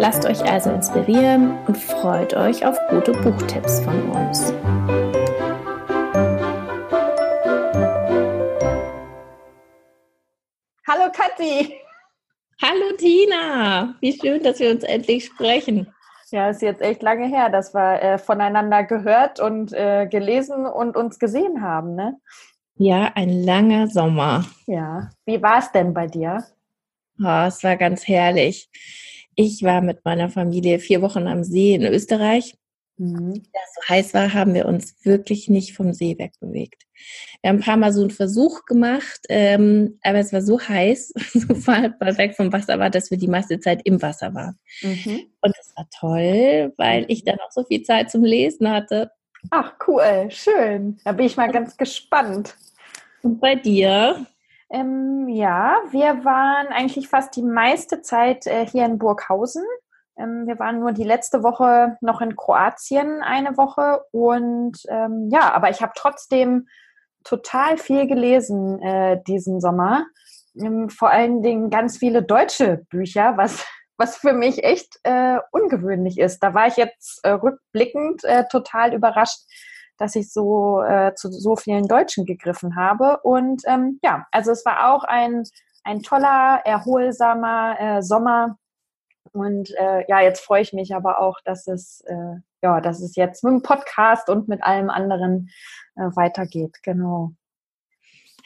Lasst euch also inspirieren und freut euch auf gute Buchtipps von uns. Hallo Kathi. Hallo Tina. Wie schön, dass wir uns endlich sprechen. Ja, ist jetzt echt lange her, dass wir äh, voneinander gehört und äh, gelesen und uns gesehen haben, ne? Ja, ein langer Sommer. Ja. Wie war es denn bei dir? Oh, es war ganz herrlich. Ich war mit meiner Familie vier Wochen am See in Österreich. Mhm. Da es so heiß war, haben wir uns wirklich nicht vom See wegbewegt. Wir haben ein paar Mal so einen Versuch gemacht, ähm, aber es war so heiß, so weit weg vom Wasser war, dass wir die meiste Zeit im Wasser waren. Mhm. Und das war toll, weil ich dann auch so viel Zeit zum Lesen hatte. Ach, cool, schön. Da bin ich mal ganz gespannt. Und bei dir? Ähm, ja, wir waren eigentlich fast die meiste Zeit äh, hier in Burghausen. Ähm, wir waren nur die letzte Woche noch in Kroatien eine Woche und ähm, ja, aber ich habe trotzdem total viel gelesen äh, diesen Sommer. Ähm, vor allen Dingen ganz viele deutsche Bücher, was was für mich echt äh, ungewöhnlich ist. Da war ich jetzt äh, rückblickend äh, total überrascht, dass ich so äh, zu so vielen Deutschen gegriffen habe. Und ähm, ja, also es war auch ein, ein toller, erholsamer äh, Sommer. Und äh, ja, jetzt freue ich mich aber auch, dass es, äh, ja, dass es jetzt mit dem Podcast und mit allem anderen äh, weitergeht. Genau.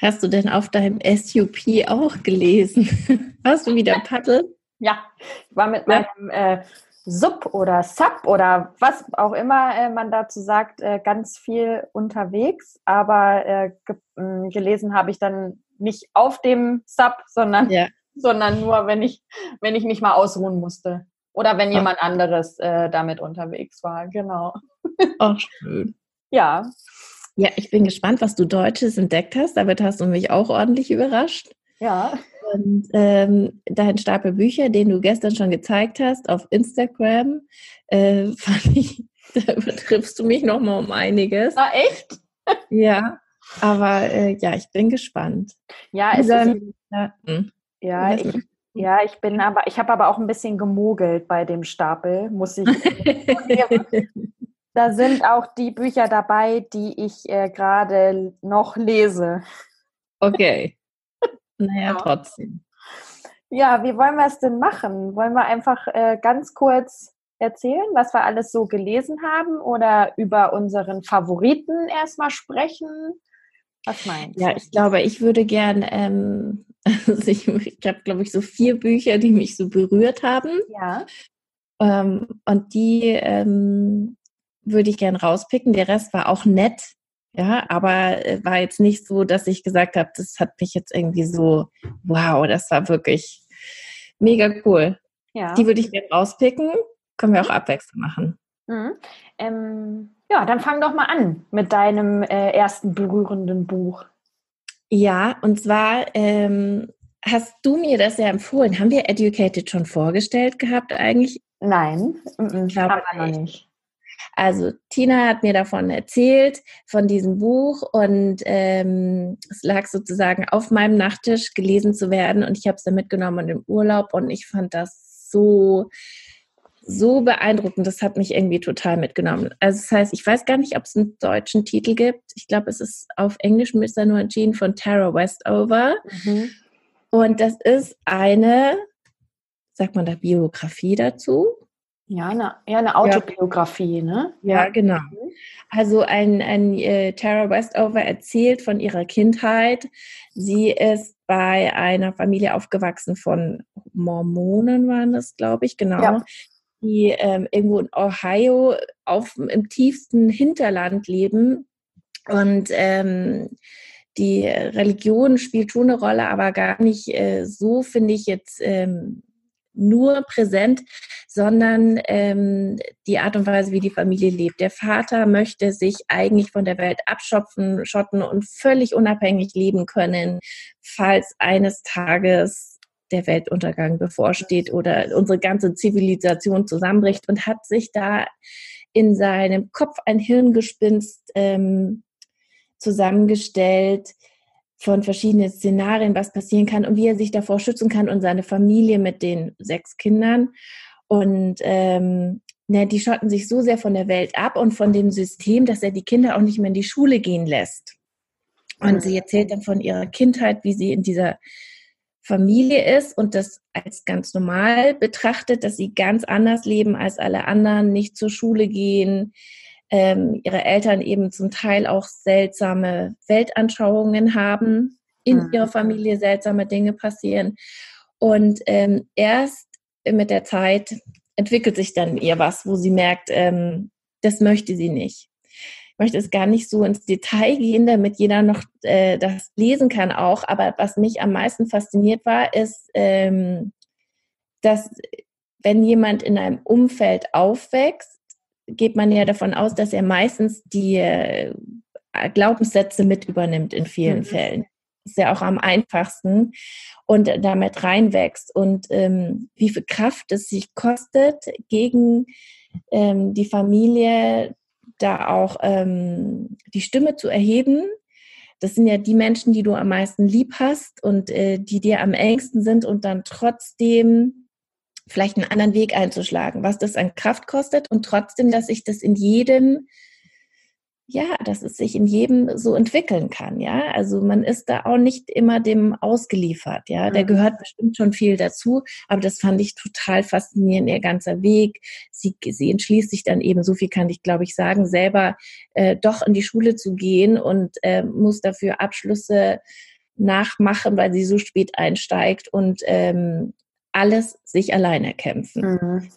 Hast du denn auf deinem SUP auch gelesen? Hast du wieder Paddel? Ja, ich war mit meinem äh, Sub oder Sub oder was auch immer äh, man dazu sagt, äh, ganz viel unterwegs. Aber äh, ge äh, gelesen habe ich dann nicht auf dem Sub, sondern, ja. sondern nur, wenn ich, wenn ich mich mal ausruhen musste. Oder wenn jemand Ach. anderes damit unterwegs war, genau. Ach, schön. Ja. Ja, ich bin gespannt, was du Deutsches entdeckt hast. Damit hast du mich auch ordentlich überrascht. Ja. Und ähm, dein Stapel Bücher, den du gestern schon gezeigt hast auf Instagram, äh, fand ich, da übertriffst du mich nochmal um einiges. Ah, echt? ja, aber äh, ja, ich bin gespannt. Ja, es ist, ja, hm. ja, ich, ja, ich bin aber, ich habe aber auch ein bisschen gemogelt bei dem Stapel, muss ich. da sind auch die Bücher dabei, die ich äh, gerade noch lese. Okay. Naja, ja. trotzdem. Ja, wie wollen wir es denn machen? Wollen wir einfach äh, ganz kurz erzählen, was wir alles so gelesen haben oder über unseren Favoriten erstmal sprechen? Was meinst du? Ja, ich glaube, ich würde gern, ähm, also ich, ich habe, glaube ich, so vier Bücher, die mich so berührt haben. Ja. Ähm, und die ähm, würde ich gern rauspicken. Der Rest war auch nett. Ja, aber äh, war jetzt nicht so, dass ich gesagt habe, das hat mich jetzt irgendwie so, wow, das war wirklich mega cool. Ja. Die würde ich gerne rauspicken. Können wir auch mhm. abwechselnd machen. Mhm. Ähm, ja, dann fang doch mal an mit deinem äh, ersten berührenden Buch. Ja, und zwar ähm, hast du mir das ja empfohlen. Haben wir Educated schon vorgestellt gehabt eigentlich? Nein, ich glaube noch nicht. Also Tina hat mir davon erzählt, von diesem Buch und ähm, es lag sozusagen auf meinem Nachttisch gelesen zu werden und ich habe es dann mitgenommen im Urlaub und ich fand das so so beeindruckend. Das hat mich irgendwie total mitgenommen. Also das heißt, ich weiß gar nicht, ob es einen deutschen Titel gibt. Ich glaube, es ist auf Englisch Mr. Nur Jean von Tara Westover. Mhm. Und das ist eine, sagt man da Biografie dazu? Ja, eine, eher eine Autobiografie, ja. ne? Ja, genau. Also ein, ein äh, Tara Westover erzählt von ihrer Kindheit. Sie ist bei einer Familie aufgewachsen von Mormonen, waren das, glaube ich, genau. Ja. Die ähm, irgendwo in Ohio auf, im tiefsten Hinterland leben. Und ähm, die Religion spielt schon eine Rolle, aber gar nicht äh, so, finde ich jetzt. Ähm, nur präsent, sondern ähm, die Art und Weise, wie die Familie lebt. Der Vater möchte sich eigentlich von der Welt abschopfen, schotten und völlig unabhängig leben können, falls eines Tages der Weltuntergang bevorsteht oder unsere ganze Zivilisation zusammenbricht und hat sich da in seinem Kopf ein Hirngespinst ähm, zusammengestellt von verschiedenen Szenarien, was passieren kann und wie er sich davor schützen kann und seine Familie mit den sechs Kindern. Und ähm, ne, die schotten sich so sehr von der Welt ab und von dem System, dass er die Kinder auch nicht mehr in die Schule gehen lässt. Und sie erzählt dann von ihrer Kindheit, wie sie in dieser Familie ist und das als ganz normal betrachtet, dass sie ganz anders leben als alle anderen, nicht zur Schule gehen, ähm, ihre Eltern eben zum Teil auch seltsame Weltanschauungen haben, in mhm. ihrer Familie seltsame Dinge passieren. Und ähm, erst mit der Zeit entwickelt sich dann ihr was, wo sie merkt, ähm, das möchte sie nicht möchte es gar nicht so ins Detail gehen, damit jeder noch äh, das lesen kann auch. Aber was mich am meisten fasziniert war, ist, ähm, dass wenn jemand in einem Umfeld aufwächst, geht man ja davon aus, dass er meistens die äh, Glaubenssätze mit übernimmt in vielen mhm. Fällen. Ist ja auch am einfachsten und damit reinwächst. Und ähm, wie viel Kraft es sich kostet, gegen ähm, die Familie da auch ähm, die Stimme zu erheben. Das sind ja die Menschen, die du am meisten lieb hast und äh, die dir am engsten sind und dann trotzdem vielleicht einen anderen Weg einzuschlagen, was das an Kraft kostet und trotzdem, dass ich das in jedem ja, dass es sich in jedem so entwickeln kann, ja. Also man ist da auch nicht immer dem ausgeliefert, ja. Der gehört bestimmt schon viel dazu, aber das fand ich total faszinierend, ihr ganzer Weg. Sie, sie entschließt sich dann eben, so viel kann ich glaube ich sagen, selber äh, doch in die Schule zu gehen und äh, muss dafür Abschlüsse nachmachen, weil sie so spät einsteigt und ähm, alles sich alleine kämpfen. Mhm.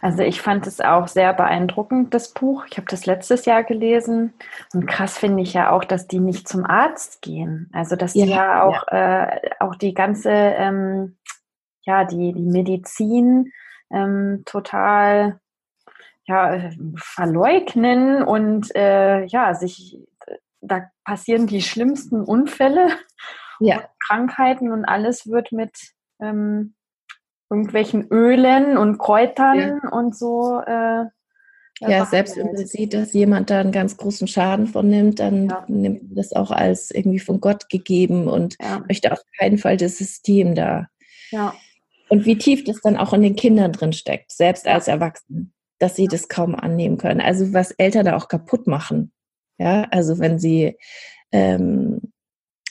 Also ich fand es auch sehr beeindruckend, das Buch. Ich habe das letztes Jahr gelesen. Und krass finde ich ja auch, dass die nicht zum Arzt gehen. Also dass ja, die ja auch, ja. Äh, auch die ganze, ähm, ja, die, die Medizin ähm, total ja, verleugnen und äh, ja, sich, da passieren die schlimmsten Unfälle, ja. Krankheiten und alles wird mit ähm, irgendwelchen Ölen und Kräutern ja. und so. Äh, ja, selbst wenn man sieht, dass jemand da einen ganz großen Schaden von nimmt, dann ja. nimmt man das auch als irgendwie von Gott gegeben und ja. möchte auf keinen Fall das System da. Ja. Und wie tief das dann auch in den Kindern drin steckt, selbst als Erwachsene, dass sie das kaum annehmen können. Also was Eltern da auch kaputt machen. Ja, also wenn sie ähm,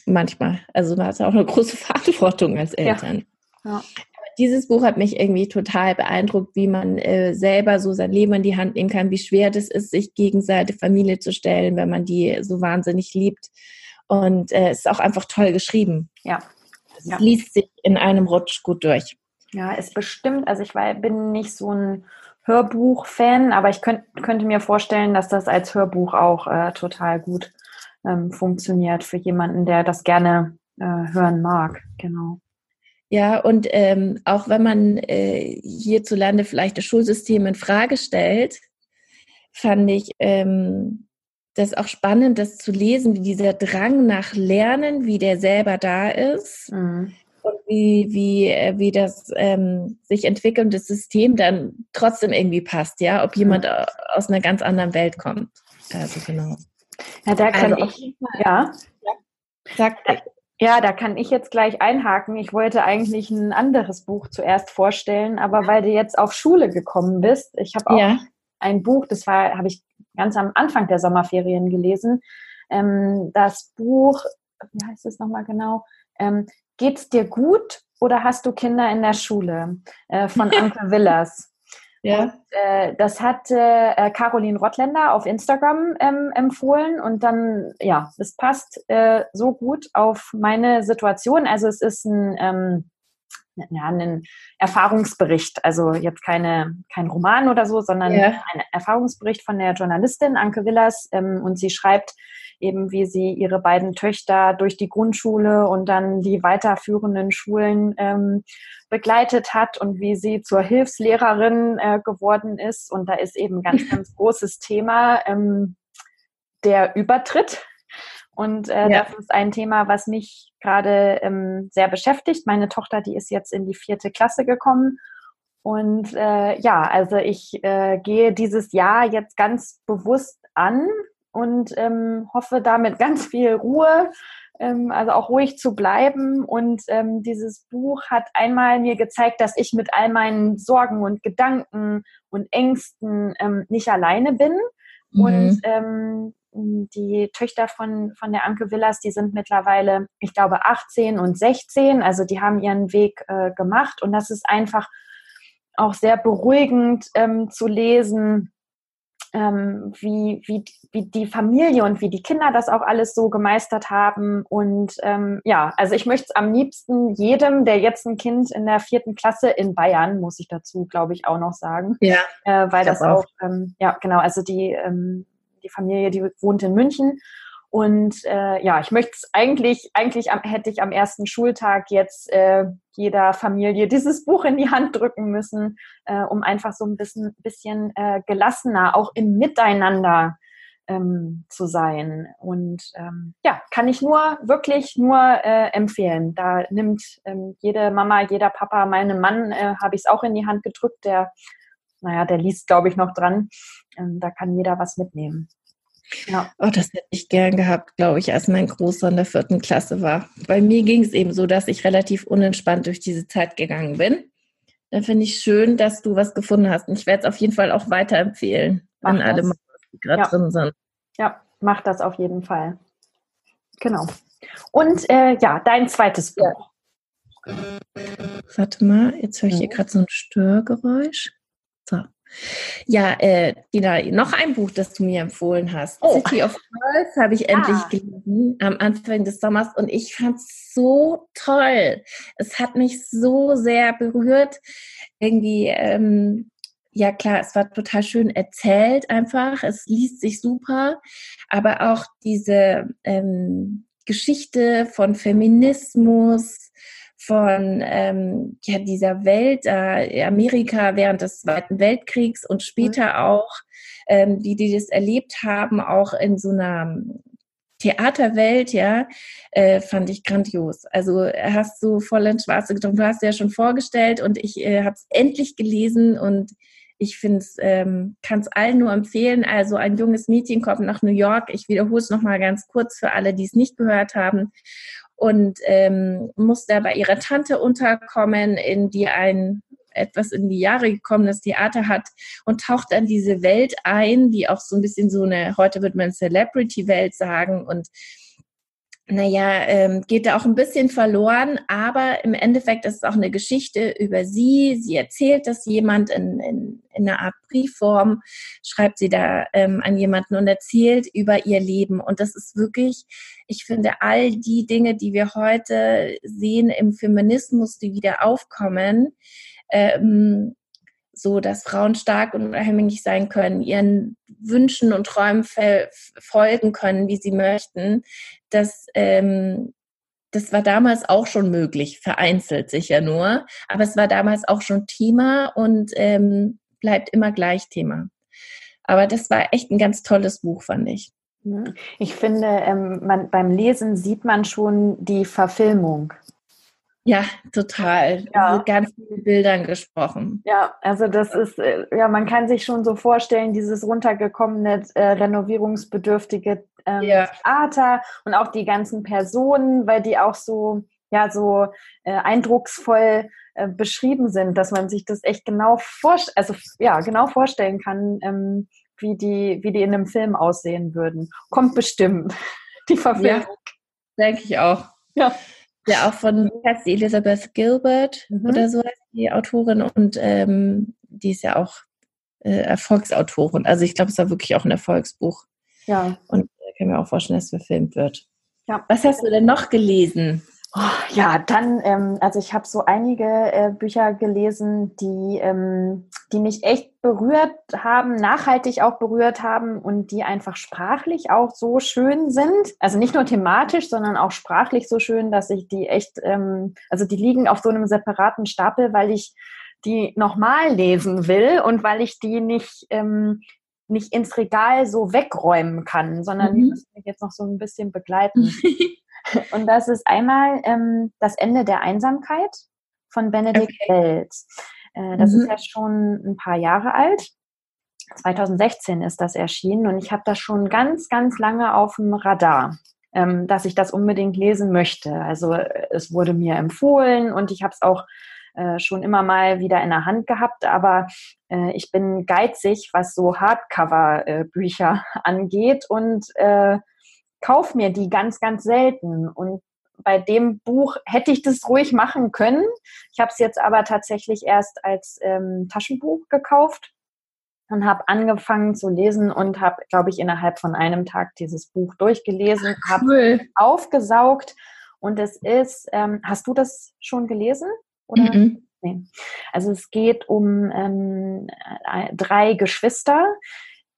manchmal, also man hat auch eine große Verantwortung als Eltern. Ja. Dieses Buch hat mich irgendwie total beeindruckt, wie man äh, selber so sein Leben in die Hand nehmen kann, wie schwer das ist, sich gegen seine Familie zu stellen, wenn man die so wahnsinnig liebt. Und äh, es ist auch einfach toll geschrieben. Ja. Es ja. liest sich in einem Rutsch gut durch. Ja, ist bestimmt, also ich war, bin nicht so ein Hörbuch-Fan, aber ich könnt, könnte mir vorstellen, dass das als Hörbuch auch äh, total gut ähm, funktioniert für jemanden, der das gerne äh, hören mag. Genau. Ja, und ähm, auch wenn man äh, hierzulande vielleicht das Schulsystem in Frage stellt, fand ich ähm, das auch spannend, das zu lesen, wie dieser Drang nach Lernen, wie der selber da ist mhm. und wie, wie, äh, wie das ähm, sich entwickelnde System dann trotzdem irgendwie passt, ja, ob jemand mhm. aus einer ganz anderen Welt kommt. Also genau. Ja, da kann also, ich, ja. ja. Sag, ja, da kann ich jetzt gleich einhaken. Ich wollte eigentlich ein anderes Buch zuerst vorstellen, aber weil du jetzt auf Schule gekommen bist, ich habe auch ja. ein Buch, das war, habe ich ganz am Anfang der Sommerferien gelesen. Ähm, das Buch, wie heißt es nochmal genau? Ähm, Geht's dir gut oder hast du Kinder in der Schule? Äh, von Anke Willers. Ja. Und, äh, das hat äh, Caroline Rottländer auf Instagram ähm, empfohlen und dann, ja, es passt äh, so gut auf meine Situation. Also es ist ein, ähm, ja, ein Erfahrungsbericht, also jetzt keine, kein Roman oder so, sondern ja. ein Erfahrungsbericht von der Journalistin Anke Willers ähm, und sie schreibt eben wie sie ihre beiden Töchter durch die Grundschule und dann die weiterführenden Schulen ähm, begleitet hat und wie sie zur Hilfslehrerin äh, geworden ist. Und da ist eben ganz, ganz großes Thema ähm, der Übertritt. Und äh, ja. das ist ein Thema, was mich gerade ähm, sehr beschäftigt. Meine Tochter, die ist jetzt in die vierte Klasse gekommen und äh, ja, also ich äh, gehe dieses Jahr jetzt ganz bewusst an und ähm, hoffe damit ganz viel Ruhe, ähm, also auch ruhig zu bleiben. Und ähm, dieses Buch hat einmal mir gezeigt, dass ich mit all meinen Sorgen und Gedanken und Ängsten ähm, nicht alleine bin. Mhm. Und ähm, die Töchter von, von der Anke Villas, die sind mittlerweile, ich glaube, 18 und 16. Also die haben ihren Weg äh, gemacht. Und das ist einfach auch sehr beruhigend ähm, zu lesen, ähm, wie, wie, wie die Familie und wie die Kinder das auch alles so gemeistert haben. Und ähm, ja, also ich möchte es am liebsten jedem, der jetzt ein Kind in der vierten Klasse in Bayern, muss ich dazu, glaube ich, auch noch sagen. Ja. Äh, weil das auch, auch ähm, ja, genau, also die, ähm, die Familie, die wohnt in München und äh, ja, ich möchte es eigentlich, eigentlich am, hätte ich am ersten Schultag jetzt äh, jeder Familie dieses Buch in die Hand drücken müssen, äh, um einfach so ein bisschen, bisschen äh, gelassener auch im Miteinander ähm, zu sein. Und ähm, ja, kann ich nur wirklich nur äh, empfehlen. Da nimmt ähm, jede Mama, jeder Papa, meinem Mann äh, habe ich es auch in die Hand gedrückt. Der, naja, der liest, glaube ich, noch dran. Ähm, da kann jeder was mitnehmen. Ja. Oh, das hätte ich gern gehabt, glaube ich, als mein Großer in der vierten Klasse war. Bei mir ging es eben so, dass ich relativ unentspannt durch diese Zeit gegangen bin. Dann finde ich schön, dass du was gefunden hast. Und ich werde es auf jeden Fall auch weiterempfehlen mach an das. alle, die gerade ja. drin sind. Ja, mach das auf jeden Fall. Genau. Und äh, ja, dein zweites Buch. Ja. Warte mal, jetzt höre ich hier mhm. gerade so ein Störgeräusch. Ja, äh, Dina, noch ein Buch, das du mir empfohlen hast. Oh. City of Pearls habe ich endlich ah. gelesen am Anfang des Sommers und ich fand es so toll. Es hat mich so sehr berührt. Irgendwie, ähm, ja klar, es war total schön erzählt einfach. Es liest sich super, aber auch diese ähm, Geschichte von Feminismus, von ähm, ja, dieser Welt, äh, Amerika während des Zweiten Weltkriegs und später mhm. auch, ähm, die, die das erlebt haben, auch in so einer Theaterwelt, ja, äh, fand ich grandios. Also hast du voll ins Schwarze getrunken. Du hast ja schon vorgestellt und ich äh, habe es endlich gelesen und ich finde es, ähm, kann es allen nur empfehlen. Also ein junges Mädchen kommt nach New York. Ich wiederhole es nochmal ganz kurz für alle, die es nicht gehört haben und ähm, muss da bei ihrer Tante unterkommen, in die ein etwas in die Jahre gekommenes Theater hat und taucht dann diese Welt ein, die auch so ein bisschen so eine, heute wird man Celebrity-Welt sagen und naja, ähm, geht da auch ein bisschen verloren, aber im Endeffekt ist es auch eine Geschichte über sie. Sie erzählt das jemand in, in, in einer Art Briefform, schreibt sie da ähm, an jemanden und erzählt über ihr Leben. Und das ist wirklich, ich finde, all die Dinge, die wir heute sehen im Feminismus, die wieder aufkommen, ähm, so, dass Frauen stark und unabhängig sein können, ihren Wünschen und Träumen folgen können, wie sie möchten. Das, ähm, das war damals auch schon möglich, vereinzelt sicher nur, aber es war damals auch schon Thema und ähm, bleibt immer gleich Thema. Aber das war echt ein ganz tolles Buch, fand ich. Ich finde, ähm, man, beim Lesen sieht man schon die Verfilmung. Ja, total. Ja. Mit ganz vielen Bildern gesprochen. Ja, also das ist, äh, ja, man kann sich schon so vorstellen, dieses runtergekommene, äh, renovierungsbedürftige ähm, ja. Theater und auch die ganzen Personen, weil die auch so, ja, so äh, eindrucksvoll äh, beschrieben sind, dass man sich das echt genau vorstellen, also ja, genau vorstellen kann, ähm, wie die, wie die in einem Film aussehen würden. Kommt bestimmt die Verfilmung. Ja, denke ich auch. Ja. Ja, auch von heißt die Elizabeth Gilbert mhm. oder so heißt die Autorin und ähm, die ist ja auch äh, Erfolgsautorin. Also ich glaube, es war wirklich auch ein Erfolgsbuch. Ja. Und ich kann mir auch vorstellen, dass es verfilmt wird. Ja. Was hast du denn noch gelesen? Oh, ja, dann, ähm, also ich habe so einige äh, Bücher gelesen, die, ähm, die mich echt berührt haben, nachhaltig auch berührt haben und die einfach sprachlich auch so schön sind. Also nicht nur thematisch, sondern auch sprachlich so schön, dass ich die echt, ähm, also die liegen auf so einem separaten Stapel, weil ich die nochmal lesen will und weil ich die nicht, ähm, nicht ins Regal so wegräumen kann, sondern mhm. die müssen mich jetzt noch so ein bisschen begleiten. Und das ist einmal ähm, das Ende der Einsamkeit von Benedikt okay. Wells. Äh, das mhm. ist ja schon ein paar Jahre alt. 2016 ist das erschienen und ich habe das schon ganz, ganz lange auf dem Radar, ähm, dass ich das unbedingt lesen möchte. Also äh, es wurde mir empfohlen und ich habe es auch äh, schon immer mal wieder in der Hand gehabt, aber äh, ich bin geizig, was so Hardcover-Bücher äh, angeht und äh, kauf mir die ganz, ganz selten. Und bei dem Buch hätte ich das ruhig machen können. Ich habe es jetzt aber tatsächlich erst als ähm, Taschenbuch gekauft und habe angefangen zu lesen und habe, glaube ich, innerhalb von einem Tag dieses Buch durchgelesen, habe cool. aufgesaugt. Und es ist, ähm, hast du das schon gelesen? Oder? -mm. Nee. Also es geht um ähm, drei Geschwister,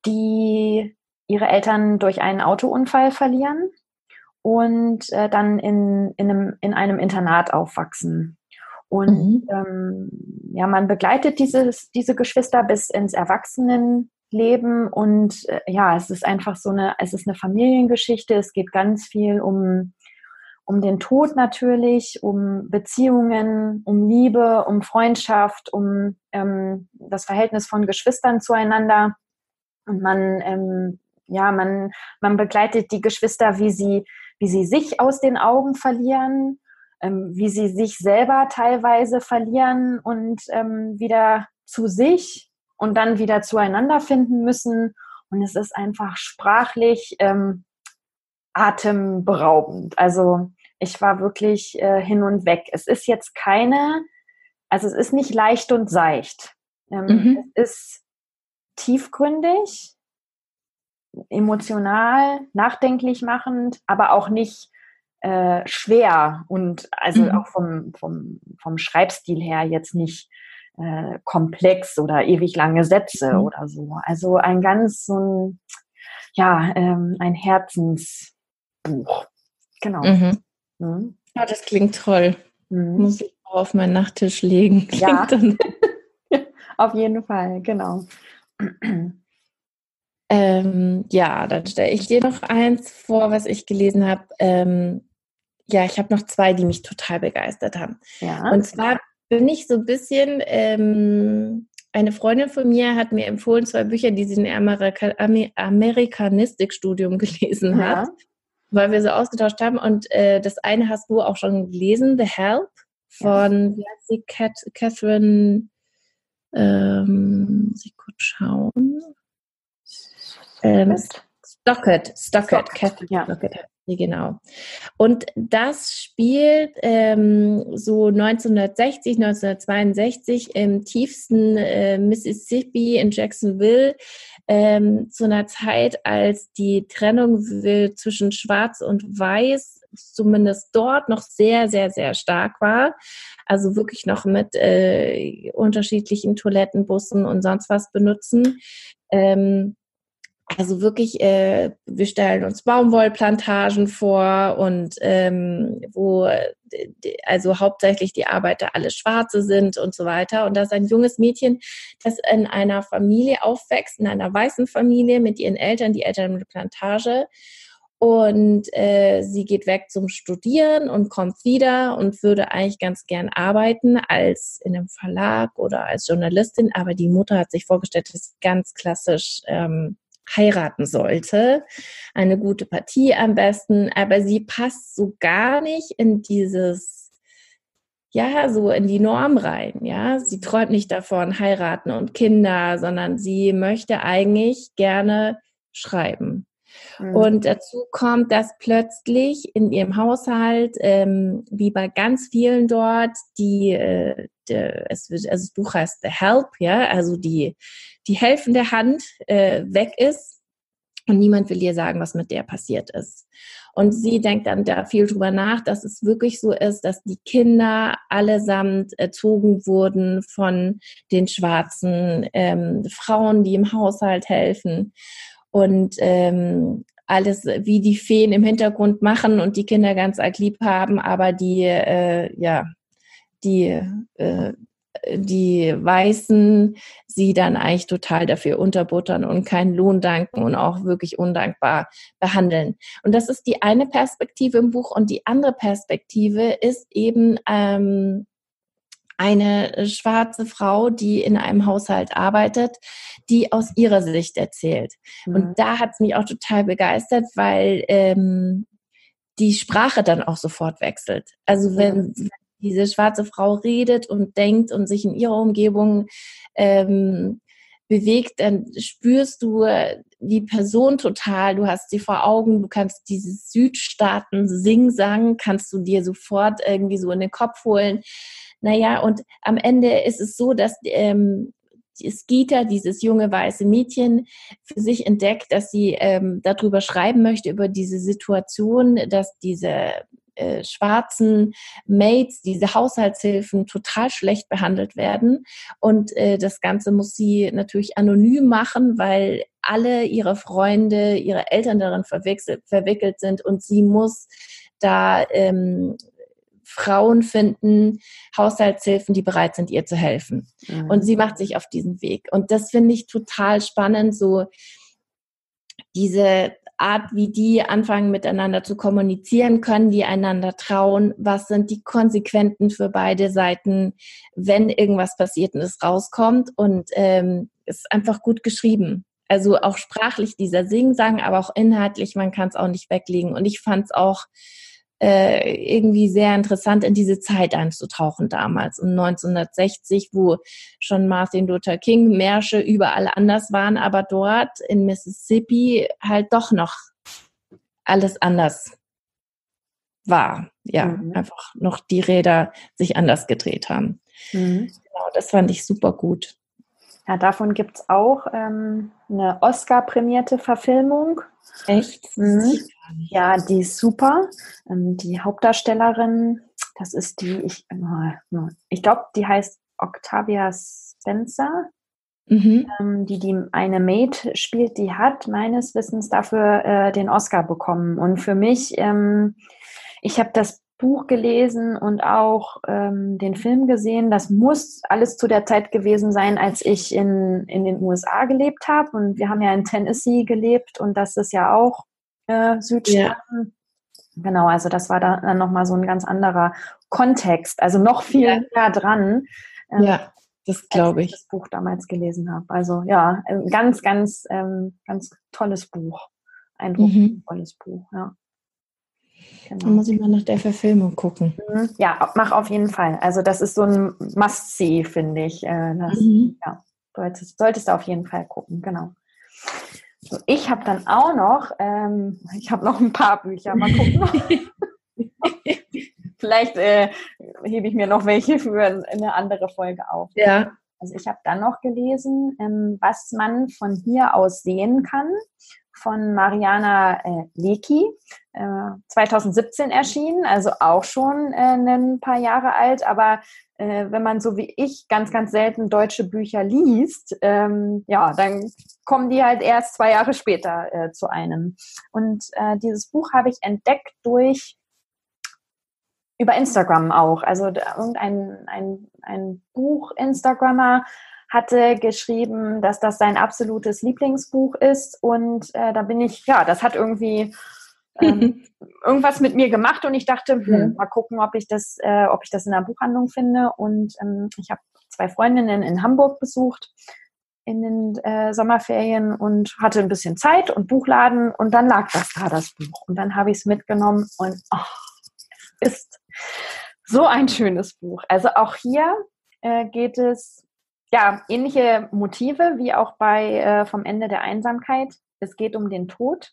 die ihre Eltern durch einen Autounfall verlieren und äh, dann in, in, einem, in einem Internat aufwachsen. Und mhm. ähm, ja, man begleitet dieses, diese Geschwister bis ins Erwachsenenleben und äh, ja, es ist einfach so eine, es ist eine Familiengeschichte. Es geht ganz viel um, um den Tod natürlich, um Beziehungen, um Liebe, um Freundschaft, um ähm, das Verhältnis von Geschwistern zueinander. Und man ähm, ja, man, man begleitet die Geschwister, wie sie, wie sie sich aus den Augen verlieren, ähm, wie sie sich selber teilweise verlieren und ähm, wieder zu sich und dann wieder zueinander finden müssen. Und es ist einfach sprachlich ähm, atemberaubend. Also ich war wirklich äh, hin und weg. Es ist jetzt keine, also es ist nicht leicht und seicht. Ähm, mhm. Es ist tiefgründig, emotional, nachdenklich machend, aber auch nicht äh, schwer und also mhm. auch vom, vom, vom Schreibstil her jetzt nicht äh, komplex oder ewig lange Sätze mhm. oder so. Also ein ganz so ein, ja, ähm, ein Herzensbuch. Genau. Mhm. Mhm. Ja, das klingt toll. Mhm. Muss ich auch auf meinen Nachttisch legen. Klingt ja. auf jeden Fall, genau. Ähm, ja, dann stelle ich dir noch eins vor, was ich gelesen habe. Ähm, ja, ich habe noch zwei, die mich total begeistert haben. Ja. Und zwar bin ich so ein bisschen, ähm, eine Freundin von mir hat mir empfohlen, zwei Bücher, die sie in Amerika Amerikanistikstudium gelesen ja. hat, weil wir so ausgetauscht haben. Und äh, das eine hast du auch schon gelesen, The Help von, ja. Cat, Catherine, ähm, muss ich kurz schauen. Ähm, Stockett, Stockett, Stockett, ja. Stockett, genau. Und das spielt ähm, so 1960, 1962 im tiefsten äh, Mississippi in Jacksonville ähm, zu einer Zeit, als die Trennung zwischen Schwarz und Weiß zumindest dort noch sehr, sehr, sehr stark war. Also wirklich noch mit äh, unterschiedlichen Toilettenbussen und sonst was benutzen. Ähm, also wirklich, äh, wir stellen uns Baumwollplantagen vor und ähm, wo also hauptsächlich die Arbeiter alle Schwarze sind und so weiter. Und da ist ein junges Mädchen, das in einer Familie aufwächst, in einer weißen Familie mit ihren Eltern, die Eltern mit Plantage. Und äh, sie geht weg zum Studieren und kommt wieder und würde eigentlich ganz gern arbeiten als in einem Verlag oder als Journalistin. Aber die Mutter hat sich vorgestellt, das ist ganz klassisch ähm, heiraten sollte. Eine gute Partie am besten, aber sie passt so gar nicht in dieses, ja, so in die Norm rein, ja. Sie träumt nicht davon, heiraten und Kinder, sondern sie möchte eigentlich gerne schreiben. Mhm. Und dazu kommt, dass plötzlich in ihrem Haushalt, ähm, wie bei ganz vielen dort, die, äh, de, es, also das Buch heißt The Help, ja, also die, die helfende Hand äh, weg ist und niemand will ihr sagen, was mit der passiert ist. Und sie denkt dann da viel drüber nach, dass es wirklich so ist, dass die Kinder allesamt erzogen wurden von den schwarzen ähm, Frauen, die im Haushalt helfen. Und ähm, alles wie die Feen im Hintergrund machen und die Kinder ganz arg lieb haben, aber die, äh, ja, die, äh, die Weißen sie dann eigentlich total dafür unterbuttern und keinen Lohn danken und auch wirklich undankbar behandeln. Und das ist die eine Perspektive im Buch und die andere Perspektive ist eben ähm, eine schwarze Frau, die in einem Haushalt arbeitet, die aus ihrer Sicht erzählt. Mhm. Und da hat es mich auch total begeistert, weil ähm, die Sprache dann auch sofort wechselt. Also wenn, wenn diese schwarze Frau redet und denkt und sich in ihrer Umgebung ähm, bewegt, dann spürst du die Person total, du hast sie vor Augen, du kannst dieses Südstaaten Sing-Sang, kannst du dir sofort irgendwie so in den Kopf holen. Naja, und am Ende ist es so, dass ähm, Skita, dieses junge weiße Mädchen, für sich entdeckt, dass sie ähm, darüber schreiben möchte, über diese Situation, dass diese äh, schwarzen Maids, diese Haushaltshilfen total schlecht behandelt werden. Und äh, das Ganze muss sie natürlich anonym machen, weil alle ihre Freunde, ihre Eltern darin verwickelt sind und sie muss da ähm, Frauen finden, Haushaltshilfen, die bereit sind, ihr zu helfen. Mhm. Und sie macht sich auf diesen Weg. Und das finde ich total spannend, so diese Art, wie die anfangen miteinander zu kommunizieren, können die einander trauen, was sind die Konsequenzen für beide Seiten, wenn irgendwas passiert und es rauskommt und ähm, ist einfach gut geschrieben. Also auch sprachlich dieser Sing-Sang, aber auch inhaltlich, man kann es auch nicht weglegen. Und ich fand es auch äh, irgendwie sehr interessant, in diese Zeit einzutauchen damals. Um 1960, wo schon Martin Luther King Märsche überall anders waren, aber dort in Mississippi halt doch noch alles anders war. Ja, mhm. einfach noch die Räder sich anders gedreht haben. Mhm. Genau, das fand ich super gut. Ja, davon gibt es auch ähm, eine Oscar-prämierte Verfilmung. Echt? Mhm. Ja, die ist super. Ähm, die Hauptdarstellerin, das ist die, ich, ich glaube, die heißt Octavia Spencer. Mhm. Ähm, die die eine Maid spielt, die hat meines Wissens dafür äh, den Oscar bekommen. Und für mich, ähm, ich habe das Buch gelesen und auch ähm, den Film gesehen. Das muss alles zu der Zeit gewesen sein, als ich in, in den USA gelebt habe. Und wir haben ja in Tennessee gelebt und das ist ja auch äh, Südstaaten. Ja. Genau, also das war dann nochmal so ein ganz anderer Kontext, also noch viel ja. näher dran. Ähm, ja, das glaube ich. ich. das Buch damals gelesen habe. Also ja, ganz, ganz, ähm, ganz tolles Buch. Eindrucksvolles mhm. Buch, ja. Genau. Dann muss ich mal nach der Verfilmung gucken. Mhm. Ja, mach auf jeden Fall. Also das ist so ein Must-See, finde ich. Äh, das, mhm. Ja, solltest, solltest du auf jeden Fall gucken, genau. Ich habe dann auch noch, ähm, ich habe noch ein paar Bücher, mal gucken. Vielleicht äh, hebe ich mir noch welche für eine andere Folge auf. Ja. Also ich habe dann noch gelesen, ähm, was man von hier aus sehen kann von Mariana äh, Leki, äh, 2017 erschienen, also auch schon äh, ein paar Jahre alt, aber äh, wenn man so wie ich ganz, ganz selten deutsche Bücher liest, ähm, ja, dann kommen die halt erst zwei Jahre später äh, zu einem. Und äh, dieses Buch habe ich entdeckt durch über Instagram auch. Also irgendein ein, ein Buch-Instagrammer hatte geschrieben, dass das sein absolutes Lieblingsbuch ist. Und äh, da bin ich, ja, das hat irgendwie ähm, irgendwas mit mir gemacht und ich dachte, hm, mal gucken, ob ich das, äh, ob ich das in der Buchhandlung finde. Und ähm, ich habe zwei Freundinnen in Hamburg besucht in den äh, Sommerferien und hatte ein bisschen Zeit und Buchladen und dann lag das da, das Buch. Und dann habe ich es mitgenommen und oh, es ist so ein schönes Buch. Also auch hier äh, geht es ja, ähnliche Motive wie auch bei äh, vom Ende der Einsamkeit. Es geht um den Tod,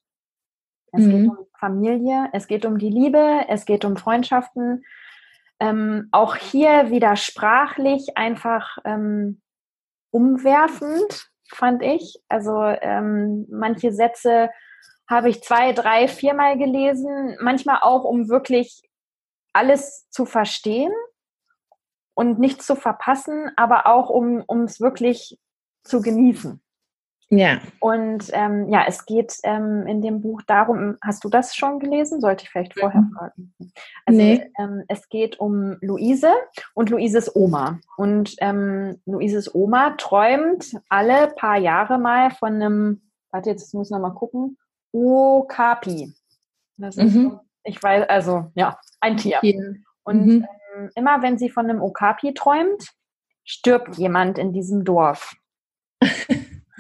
es mhm. geht um Familie, es geht um die Liebe, es geht um Freundschaften. Ähm, auch hier wieder sprachlich einfach ähm, umwerfend, fand ich. Also ähm, manche Sätze habe ich zwei, drei, viermal gelesen, manchmal auch, um wirklich alles zu verstehen und nichts zu verpassen, aber auch um es wirklich zu genießen. Ja. Und ähm, ja, es geht ähm, in dem Buch darum, hast du das schon gelesen? Sollte ich vielleicht vorher mhm. fragen. Also nee. ähm, es geht um Luise und Luises Oma. Und ähm, Luises Oma träumt alle paar Jahre mal von einem, warte, jetzt muss ich noch mal gucken, Okapi. Das ist, mhm. ich weiß, also ja, ein Tier. Tier. Und mhm. Ähm, immer wenn sie von einem Okapi träumt, stirbt jemand in diesem Dorf.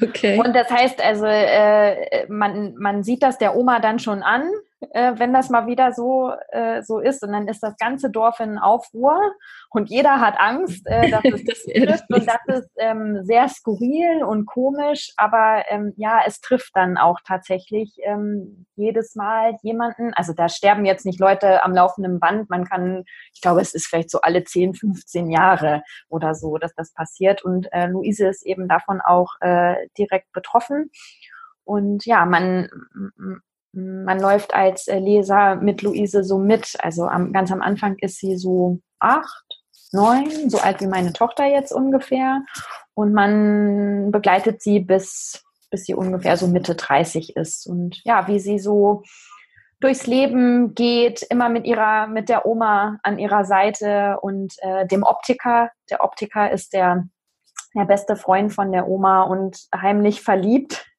Okay. Und das heißt also, äh, man, man sieht das der Oma dann schon an, äh, wenn das mal wieder so, äh, so ist. Und dann ist das ganze Dorf in Aufruhr und jeder hat Angst, äh, dass es das trifft. Und das ist ähm, sehr skurril und komisch, aber ähm, ja, es trifft dann auch tatsächlich ähm, jedes Mal jemanden. Also da sterben jetzt nicht Leute am laufenden Band. Man kann, ich glaube, es ist vielleicht so alle 10, 15 Jahre oder so, dass das passiert. Und äh, Luise ist eben davon auch äh, direkt betroffen. Und ja, man, man läuft als äh, Leser mit Luise so mit. Also am, ganz am Anfang ist sie so acht, neun, so alt wie meine Tochter jetzt ungefähr. Und man begleitet sie bis, bis sie ungefähr so Mitte 30 ist. Und ja, wie sie so durchs Leben geht, immer mit ihrer, mit der Oma an ihrer Seite und äh, dem Optiker. Der Optiker ist der, der beste Freund von der Oma und heimlich verliebt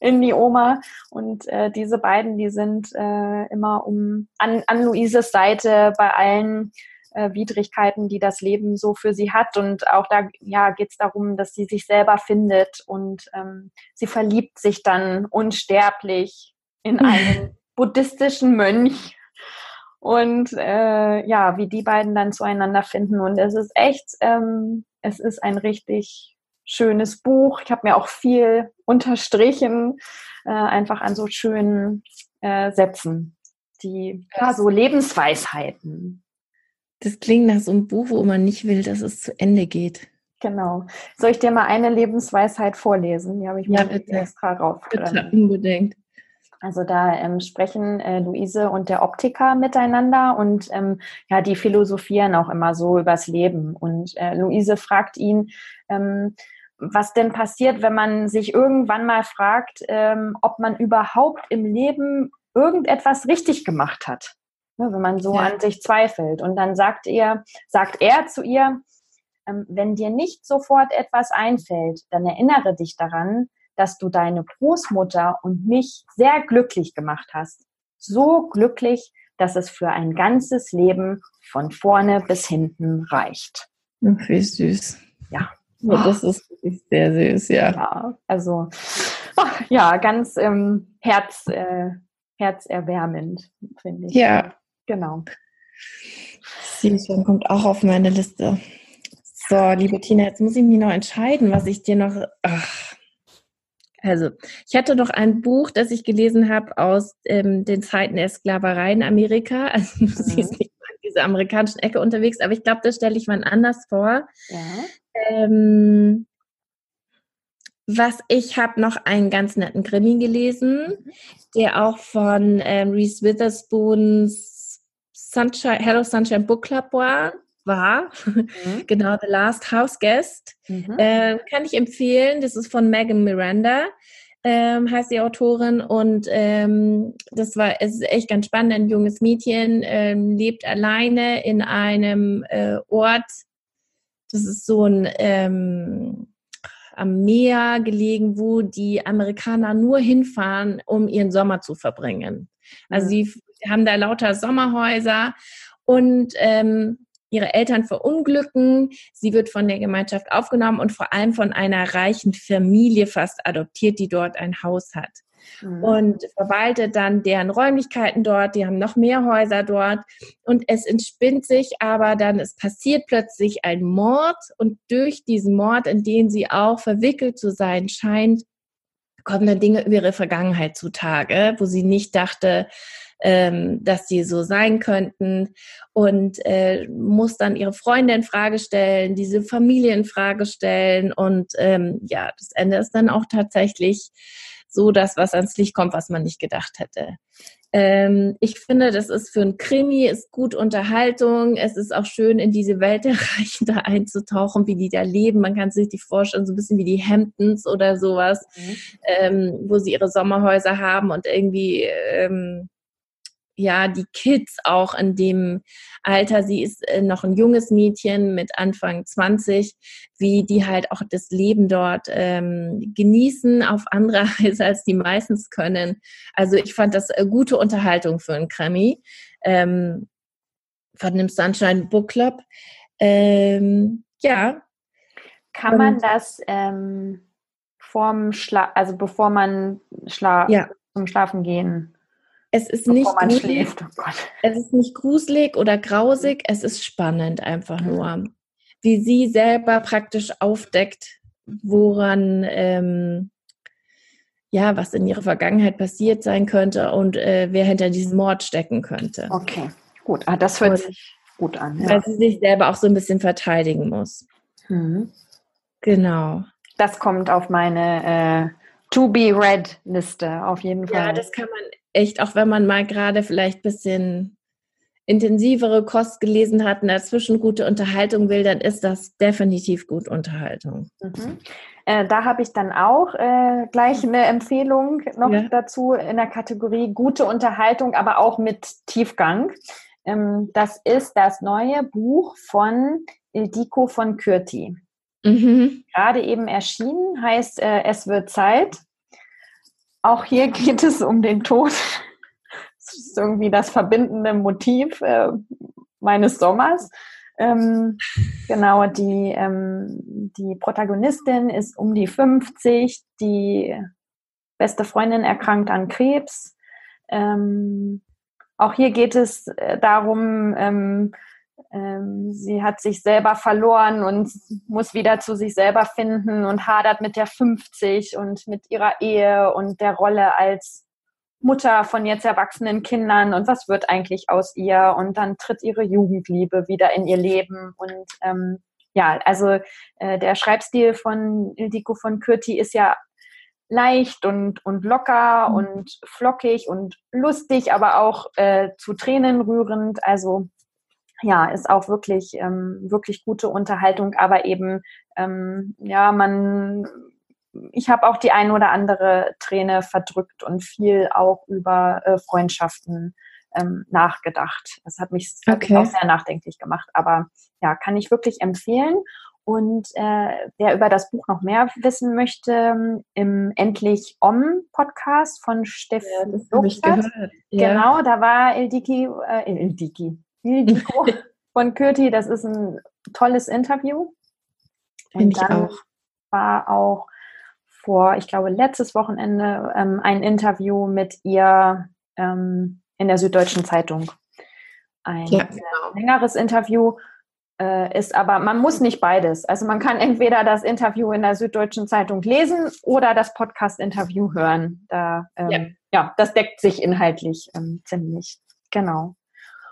in die Oma. Und äh, diese beiden, die sind äh, immer um an, an Luises Seite bei allen äh, Widrigkeiten, die das Leben so für sie hat. Und auch da ja, geht es darum, dass sie sich selber findet und ähm, sie verliebt sich dann unsterblich in einen buddhistischen Mönch. Und äh, ja, wie die beiden dann zueinander finden. Und es ist echt, ähm, es ist ein richtig schönes Buch. Ich habe mir auch viel unterstrichen, äh, einfach an so schönen äh, Sätzen, die ja, so Lebensweisheiten. Das klingt nach so einem Buch, wo man nicht will, dass es zu Ende geht. Genau. Soll ich dir mal eine Lebensweisheit vorlesen? Die habe ich mir ja, extra rauf. Bitte, unbedingt. Also da ähm, sprechen äh, Luise und der Optiker miteinander und ähm, ja, die philosophieren auch immer so übers Leben. Und äh, Luise fragt ihn, ähm, was denn passiert, wenn man sich irgendwann mal fragt, ähm, ob man überhaupt im Leben irgendetwas richtig gemacht hat. Ne, wenn man so ja. an sich zweifelt. Und dann sagt er, sagt er zu ihr, ähm, wenn dir nicht sofort etwas einfällt, dann erinnere dich daran, dass du deine Großmutter und mich sehr glücklich gemacht hast. So glücklich, dass es für ein ganzes Leben von vorne bis hinten reicht. Wie süß. Ja, ja, das ist wirklich sehr süß, ja. Ja, also ach, ja, ganz ähm, Herz, äh, herzerwärmend, finde ich. Ja. Genau. Süßwein kommt auch auf meine Liste. So, liebe Tina, jetzt muss ich mich noch entscheiden, was ich dir noch. Ach. Also, ich hatte noch ein Buch, das ich gelesen habe aus ähm, den Zeiten der Sklaverei in Amerika. Also, du mhm. siehst nicht in dieser amerikanischen Ecke unterwegs, aber ich glaube, das stelle ich mal anders vor. Ja. Ähm, was ich habe noch einen ganz netten Krimi gelesen, mhm. der auch von ähm, Reese Witherspoons Sunshine, Hello Sunshine Book Club war. war. Mhm. genau, The Last House Guest. Mhm. Äh, kann ich empfehlen. Das ist von Megan Miranda. Ähm, heißt die Autorin und ähm, das war es ist echt ganz spannend. Ein junges Mädchen ähm, lebt alleine in einem äh, Ort, das ist so ein ähm, am Meer gelegen, wo die Amerikaner nur hinfahren, um ihren Sommer zu verbringen. Also sie haben da lauter Sommerhäuser und ähm, ihre Eltern verunglücken. Sie wird von der Gemeinschaft aufgenommen und vor allem von einer reichen Familie fast adoptiert, die dort ein Haus hat mhm. und verwaltet dann deren Räumlichkeiten dort. Die haben noch mehr Häuser dort und es entspinnt sich aber dann, es passiert plötzlich ein Mord und durch diesen Mord, in den sie auch verwickelt zu sein scheint, kommen dann Dinge über ihre Vergangenheit zutage, wo sie nicht dachte, ähm, dass sie so sein könnten und äh, muss dann ihre Freunde in Frage stellen, diese Familie in Frage stellen und ähm, ja, das Ende ist dann auch tatsächlich so das, was ans Licht kommt, was man nicht gedacht hätte. Ähm, ich finde, das ist für ein Krimi, ist gut Unterhaltung. Es ist auch schön, in diese Welt der Reichen da einzutauchen, wie die da leben. Man kann sich die vorstellen, so ein bisschen wie die Hamptons oder sowas, mhm. ähm, wo sie ihre Sommerhäuser haben und irgendwie ähm, ja, die Kids auch in dem Alter, sie ist äh, noch ein junges Mädchen mit Anfang 20, wie die halt auch das Leben dort ähm, genießen auf andere Weise, als die meistens können. Also ich fand das äh, gute Unterhaltung für einen Krimi. Ähm, von dem Sunshine Book Club. Ähm, ja. Kann man das ähm, vorm Schla also bevor man schla ja. zum Schlafen gehen es ist nicht gruselig, oh es ist nicht gruselig oder grausig, es ist spannend einfach nur. Wie sie selber praktisch aufdeckt, woran ähm, ja, was in ihrer Vergangenheit passiert sein könnte und äh, wer hinter diesem Mord stecken könnte. Okay, gut. Ah, das hört sich gut an. Ja. Weil sie sich selber auch so ein bisschen verteidigen muss. Mhm. Genau. Das kommt auf meine äh, To Be Read Liste auf jeden Fall. Ja, das kann man echt, auch wenn man mal gerade vielleicht ein bisschen intensivere Kost gelesen hat und dazwischen gute Unterhaltung will, dann ist das definitiv gut Unterhaltung. Mhm. Äh, da habe ich dann auch äh, gleich eine Empfehlung noch ja. dazu in der Kategorie gute Unterhaltung, aber auch mit Tiefgang. Ähm, das ist das neue Buch von Ildiko von Kürti. Mhm. Gerade eben erschienen, heißt äh, Es wird Zeit. Auch hier geht es um den Tod. Das ist irgendwie das verbindende Motiv äh, meines Sommers. Ähm, genau, die, ähm, die Protagonistin ist um die 50, die beste Freundin erkrankt an Krebs. Ähm, auch hier geht es äh, darum, ähm, sie hat sich selber verloren und muss wieder zu sich selber finden und hadert mit der 50 und mit ihrer Ehe und der Rolle als Mutter von jetzt erwachsenen Kindern und was wird eigentlich aus ihr und dann tritt ihre Jugendliebe wieder in ihr Leben und ähm, ja, also äh, der Schreibstil von Ildiko von Kürti ist ja leicht und, und locker mhm. und flockig und lustig, aber auch äh, zu Tränen rührend. Also ja, ist auch wirklich, ähm, wirklich gute Unterhaltung, aber eben, ähm, ja, man, ich habe auch die ein oder andere Träne verdrückt und viel auch über äh, Freundschaften ähm, nachgedacht. Das hat mich, okay. hat mich auch sehr nachdenklich gemacht, aber ja, kann ich wirklich empfehlen. Und äh, wer über das Buch noch mehr wissen möchte, im Endlich Om Podcast von Steffi ja, ja. Genau, da war Ildiki, äh, Ildiki, Ildiko von Kürti. Das ist ein tolles Interview. Finde ich auch. War auch vor, ich glaube, letztes Wochenende ähm, ein Interview mit ihr ähm, in der Süddeutschen Zeitung. Ein ja, genau. längeres Interview äh, ist aber, man muss nicht beides. Also man kann entweder das Interview in der Süddeutschen Zeitung lesen oder das Podcast-Interview hören. Da, ähm, ja. ja. das deckt sich inhaltlich ähm, ziemlich. Genau.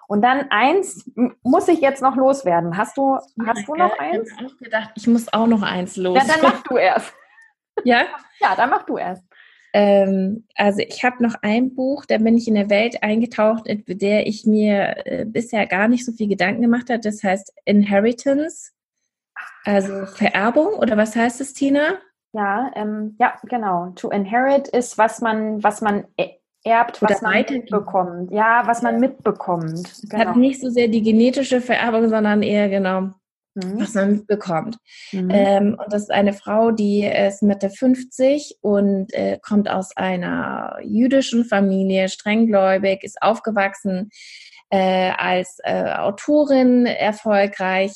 Und dann eins muss ich jetzt noch loswerden. Hast du, hast du noch eins? Ich habe auch gedacht, ich muss auch noch eins los. Ja, dann mach du erst. Ja? Ja, dann mach du erst. Ähm, also ich habe noch ein Buch, da bin ich in der Welt eingetaucht, in der ich mir äh, bisher gar nicht so viel Gedanken gemacht habe. Das heißt Inheritance, also Vererbung oder was heißt es, Tina? Ja, ähm, ja, genau. To inherit ist, was man, was man e-, erbt, was man mitbekommt. Ja, was man mitbekommt. Genau. Hat nicht so sehr die genetische Vererbung, sondern eher genau, mhm. was man mitbekommt. Mhm. Ähm, und das ist eine Frau, die ist Mitte 50 und äh, kommt aus einer jüdischen Familie, strenggläubig, ist aufgewachsen äh, als äh, Autorin erfolgreich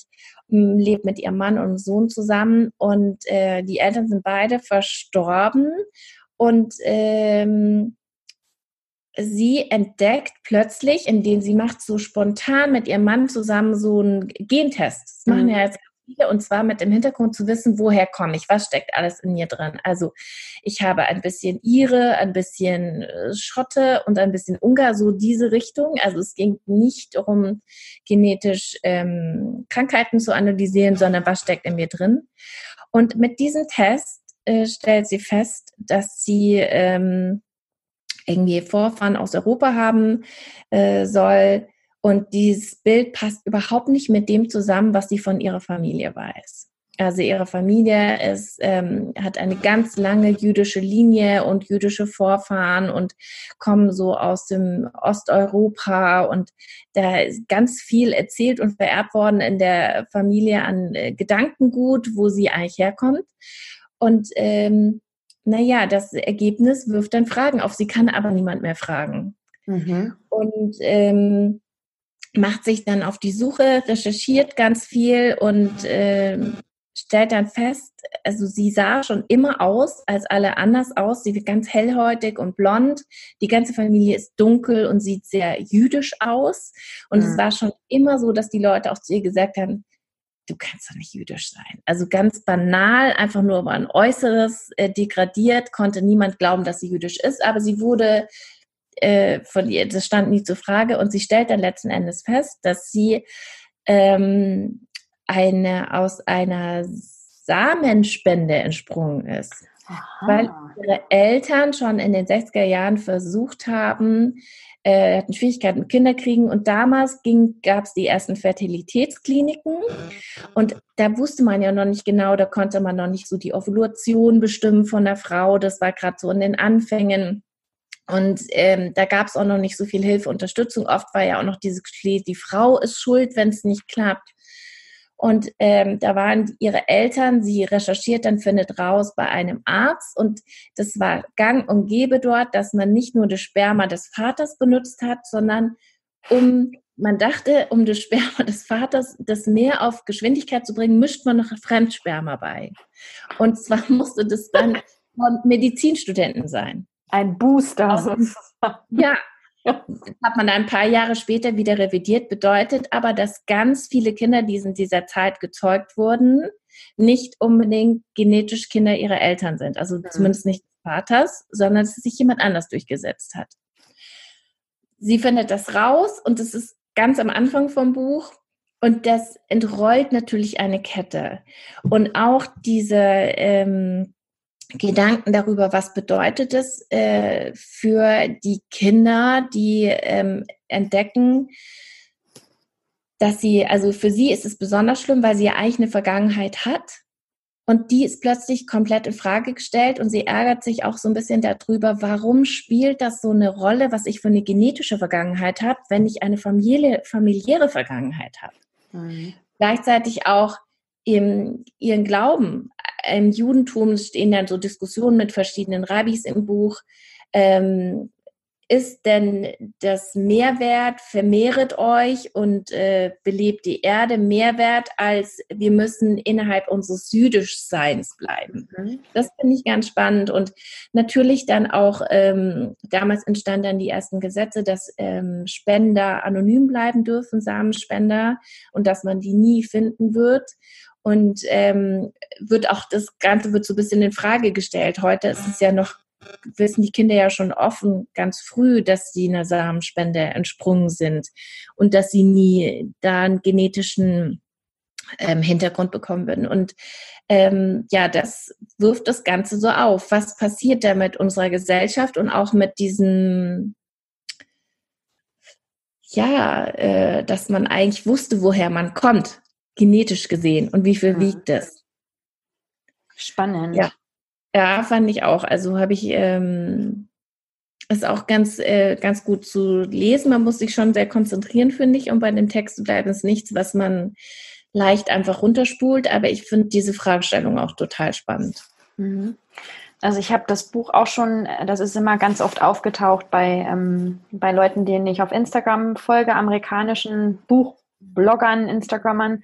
lebt mit ihrem Mann und Sohn zusammen und äh, die Eltern sind beide verstorben und ähm, sie entdeckt plötzlich, indem sie macht so spontan mit ihrem Mann zusammen so einen Gentest. Das machen mhm. ja jetzt viele und zwar mit dem Hintergrund zu wissen, woher komme ich, was steckt alles in mir drin. Also ich habe ein bisschen Ire, ein bisschen äh, Schotte und ein bisschen Ungar, so diese Richtung. Also es ging nicht darum, genetisch ähm, Krankheiten zu analysieren, sondern was steckt in mir drin. Und mit diesem Test äh, stellt sie fest, dass sie ähm, irgendwie Vorfahren aus Europa haben äh, soll. Und dieses Bild passt überhaupt nicht mit dem zusammen, was sie von ihrer Familie weiß. Also ihre Familie ist, ähm, hat eine ganz lange jüdische Linie und jüdische Vorfahren und kommen so aus dem Osteuropa und da ist ganz viel erzählt und vererbt worden in der Familie an äh, Gedankengut, wo sie eigentlich herkommt. Und ähm, naja, das Ergebnis wirft dann Fragen auf. Sie kann aber niemand mehr fragen. Mhm. Und ähm, macht sich dann auf die Suche, recherchiert ganz viel und ähm, stellt dann fest, also sie sah schon immer aus, als alle anders aus. Sie wird ganz hellhäutig und blond. Die ganze Familie ist dunkel und sieht sehr jüdisch aus. Und mhm. es war schon immer so, dass die Leute auch zu ihr gesagt haben, du kannst doch nicht jüdisch sein. Also ganz banal, einfach nur über ein Äußeres äh, degradiert, konnte niemand glauben, dass sie jüdisch ist, aber sie wurde äh, von ihr, das stand nie zur Frage und sie stellt dann letzten Endes fest, dass sie ähm, eine aus einer Samenspende entsprungen ist. Aha. Weil ihre Eltern schon in den 60er Jahren versucht haben, äh, hatten Schwierigkeiten mit Kinderkriegen und damals gab es die ersten Fertilitätskliniken und da wusste man ja noch nicht genau, da konnte man noch nicht so die Ovulation bestimmen von der Frau, das war gerade so in den Anfängen. Und ähm, da gab es auch noch nicht so viel Hilfe, Unterstützung. Oft war ja auch noch dieses Klischee, die Frau ist schuld, wenn es nicht klappt. Und ähm, da waren ihre Eltern, sie recherchiert dann, findet raus bei einem Arzt. Und das war gang und gäbe dort, dass man nicht nur das Sperma des Vaters benutzt hat, sondern um, man dachte, um das Sperma des Vaters, das mehr auf Geschwindigkeit zu bringen, mischt man noch Fremdsperma bei. Und zwar musste das dann von Medizinstudenten sein. Ein Booster. Ja, hat man ein paar Jahre später wieder revidiert, bedeutet aber, dass ganz viele Kinder, die in dieser Zeit gezeugt wurden, nicht unbedingt genetisch Kinder ihrer Eltern sind. Also mhm. zumindest nicht des Vaters, sondern dass sich jemand anders durchgesetzt hat. Sie findet das raus und es ist ganz am Anfang vom Buch und das entrollt natürlich eine Kette. Und auch diese ähm, Gedanken darüber, was bedeutet es äh, für die Kinder, die ähm, entdecken, dass sie, also für sie ist es besonders schlimm, weil sie ja eigentlich eine Vergangenheit hat. Und die ist plötzlich komplett in Frage gestellt und sie ärgert sich auch so ein bisschen darüber, warum spielt das so eine Rolle, was ich für eine genetische Vergangenheit habe, wenn ich eine Familie, familiäre Vergangenheit habe. Mhm. Gleichzeitig auch im, ihren Glauben im Judentum stehen dann so Diskussionen mit verschiedenen Rabbis im Buch. Ähm, ist denn das Mehrwert, vermehret euch und äh, belebt die Erde Mehrwert, als wir müssen innerhalb unseres Jüdischseins bleiben? Mhm. Das finde ich ganz spannend. Und natürlich dann auch, ähm, damals entstanden dann die ersten Gesetze, dass ähm, Spender anonym bleiben dürfen, Samenspender, und dass man die nie finden wird. Und ähm, wird auch das Ganze wird so ein bisschen in Frage gestellt. Heute ist es ja noch, wissen die Kinder ja schon offen, ganz früh, dass sie einer Samenspende entsprungen sind und dass sie nie da einen genetischen ähm, Hintergrund bekommen würden. Und ähm, ja, das wirft das Ganze so auf. Was passiert da mit unserer Gesellschaft und auch mit diesem ja, äh, dass man eigentlich wusste, woher man kommt genetisch gesehen und wie viel mhm. wiegt es? Spannend. Ja. Ja, fand ich auch. Also habe ich ähm, ist auch ganz, äh, ganz gut zu lesen. Man muss sich schon sehr konzentrieren, finde ich, um bei dem Text zu bleiben. Es nichts, was man leicht einfach runterspult, aber ich finde diese Fragestellung auch total spannend. Mhm. Also ich habe das Buch auch schon, das ist immer ganz oft aufgetaucht bei, ähm, bei Leuten, denen ich auf Instagram folge, amerikanischen Buchbloggern, Instagrammern.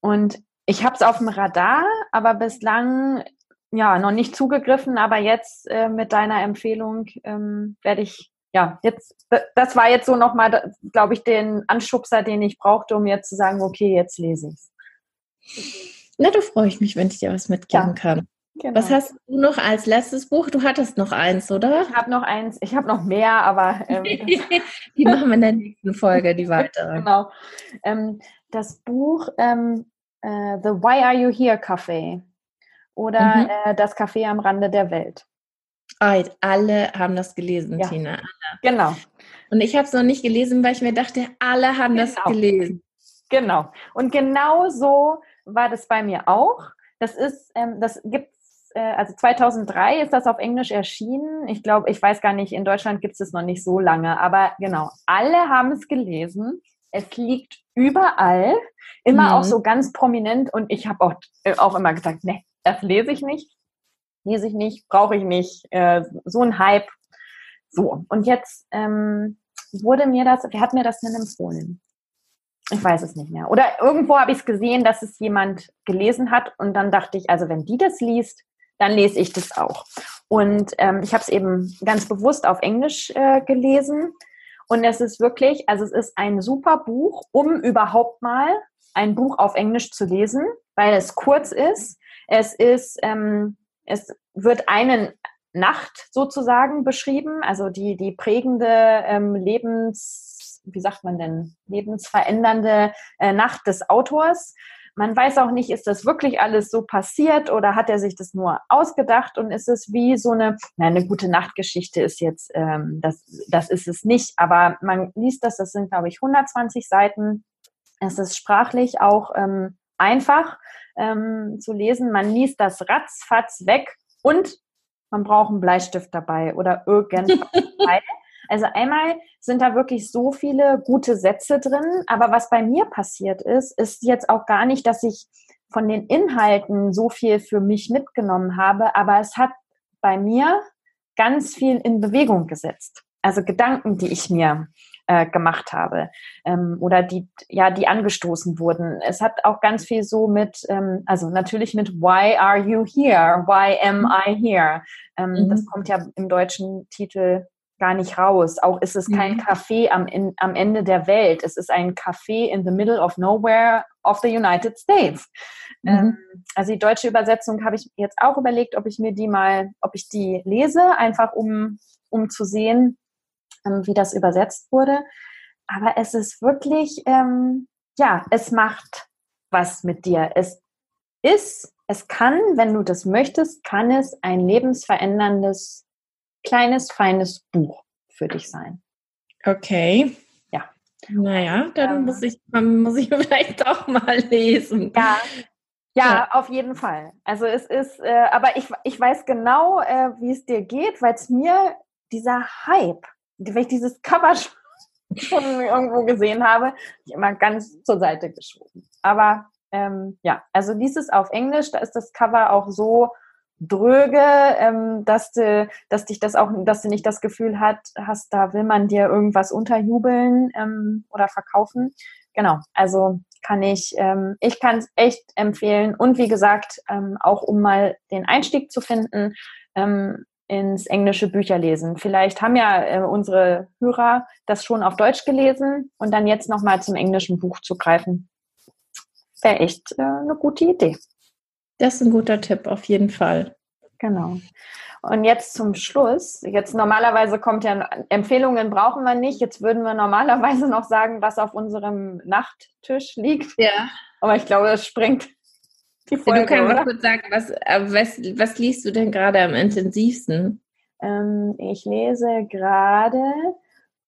Und ich habe es auf dem Radar, aber bislang ja noch nicht zugegriffen. Aber jetzt äh, mit deiner Empfehlung ähm, werde ich ja jetzt das war jetzt so nochmal, glaube ich, den Anschubser, den ich brauchte, um jetzt zu sagen, okay, jetzt lese ich es. Na, da freue ich mich, wenn ich dir was mitgeben ja, kann. Genau. Was hast du noch als letztes Buch? Du hattest noch eins, oder? Ich habe noch eins. Ich habe noch mehr, aber ähm, die machen wir in der nächsten Folge, die weitere. genau. Ähm, das Buch ähm, äh, The Why Are You Here Café oder mhm. äh, Das Café am Rande der Welt. Alle haben das gelesen, ja. Tina. Alle. Genau. Und ich habe es noch nicht gelesen, weil ich mir dachte, alle haben genau. das gelesen. Genau. Und genau so war das bei mir auch. Das ist, ähm, das gibt's, äh, also 2003 ist das auf Englisch erschienen. Ich glaube, ich weiß gar nicht, in Deutschland gibt es es noch nicht so lange, aber genau, alle haben es gelesen. Es liegt überall, immer mhm. auch so ganz prominent und ich habe auch, äh, auch immer gesagt, nee, das lese ich nicht, lese ich nicht, brauche ich nicht, äh, so ein Hype. So, und jetzt ähm, wurde mir das, wer hat mir das denn empfohlen? Ich weiß es nicht mehr. Oder irgendwo habe ich es gesehen, dass es jemand gelesen hat und dann dachte ich, also wenn die das liest, dann lese ich das auch. Und ähm, ich habe es eben ganz bewusst auf Englisch äh, gelesen. Und es ist wirklich, also es ist ein super Buch, um überhaupt mal ein Buch auf Englisch zu lesen, weil es kurz ist. Es ist, ähm, es wird eine Nacht sozusagen beschrieben, also die, die prägende ähm, Lebens, wie sagt man denn, lebensverändernde äh, Nacht des Autors. Man weiß auch nicht, ist das wirklich alles so passiert oder hat er sich das nur ausgedacht und ist es wie so eine, na, eine gute Nachtgeschichte ist jetzt, ähm, das, das ist es nicht, aber man liest das, das sind glaube ich 120 Seiten. Es ist sprachlich auch ähm, einfach ähm, zu lesen. Man liest das ratzfatz weg und man braucht einen Bleistift dabei oder irgendwas. Also einmal sind da wirklich so viele gute Sätze drin, aber was bei mir passiert ist, ist jetzt auch gar nicht, dass ich von den Inhalten so viel für mich mitgenommen habe, aber es hat bei mir ganz viel in Bewegung gesetzt. Also Gedanken, die ich mir äh, gemacht habe ähm, oder die ja die angestoßen wurden. Es hat auch ganz viel so mit, ähm, also natürlich mit Why are you here? Why am mhm. I here? Ähm, mhm. Das kommt ja im deutschen Titel gar nicht raus. Auch ist es kein mhm. Café am, in, am Ende der Welt. Es ist ein Café in the middle of nowhere of the United States. Mhm. Ähm, also die deutsche Übersetzung habe ich jetzt auch überlegt, ob ich mir die mal, ob ich die lese, einfach um, um zu sehen, wie das übersetzt wurde. Aber es ist wirklich, ähm, ja, es macht was mit dir. Es ist, es kann, wenn du das möchtest, kann es ein lebensveränderndes, kleines, feines Buch für dich sein. Okay. Ja. Naja, dann ähm, muss ich, muss ich vielleicht auch mal lesen. Ja, ja, ja, auf jeden Fall. Also es ist, äh, aber ich, ich weiß genau, äh, wie es dir geht, weil es mir dieser Hype wenn ich dieses Cover schon irgendwo gesehen habe, immer ganz zur Seite geschoben. Aber ähm, ja, also dieses auf Englisch, da ist das Cover auch so dröge, ähm, dass du, dass dich das auch, dass du nicht das Gefühl hat, hast, da will man dir irgendwas unterjubeln ähm, oder verkaufen. Genau, also kann ich, ähm, ich kann es echt empfehlen und wie gesagt, ähm, auch um mal den Einstieg zu finden, ähm, ins englische Bücher lesen. Vielleicht haben ja äh, unsere Hörer das schon auf Deutsch gelesen und dann jetzt nochmal zum englischen Buch zu greifen. Wäre echt äh, eine gute Idee. Das ist ein guter Tipp, auf jeden Fall. Genau. Und jetzt zum Schluss. Jetzt normalerweise kommt ja, Empfehlungen brauchen wir nicht. Jetzt würden wir normalerweise noch sagen, was auf unserem Nachttisch liegt. Ja. Aber ich glaube, das springt die Folge, du kannst oder? kurz sagen, was, äh, was, was liest du denn gerade am intensivsten? Ähm, ich lese gerade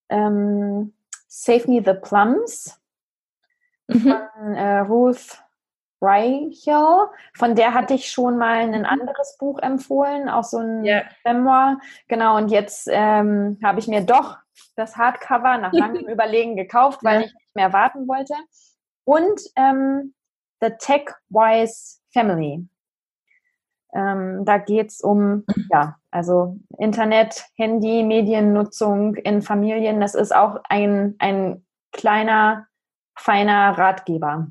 ähm, Save Me the Plums mhm. von äh, Ruth Reichel. Von der hatte ich schon mal ein mhm. anderes Buch empfohlen, auch so ein yeah. Memoir. Genau, und jetzt ähm, habe ich mir doch das Hardcover nach langem Überlegen gekauft, weil ja. ich nicht mehr warten wollte. Und ähm, The Tech-Wise Family. Ähm, da geht es um, ja, also Internet, Handy, Mediennutzung in Familien. Das ist auch ein, ein kleiner, feiner Ratgeber.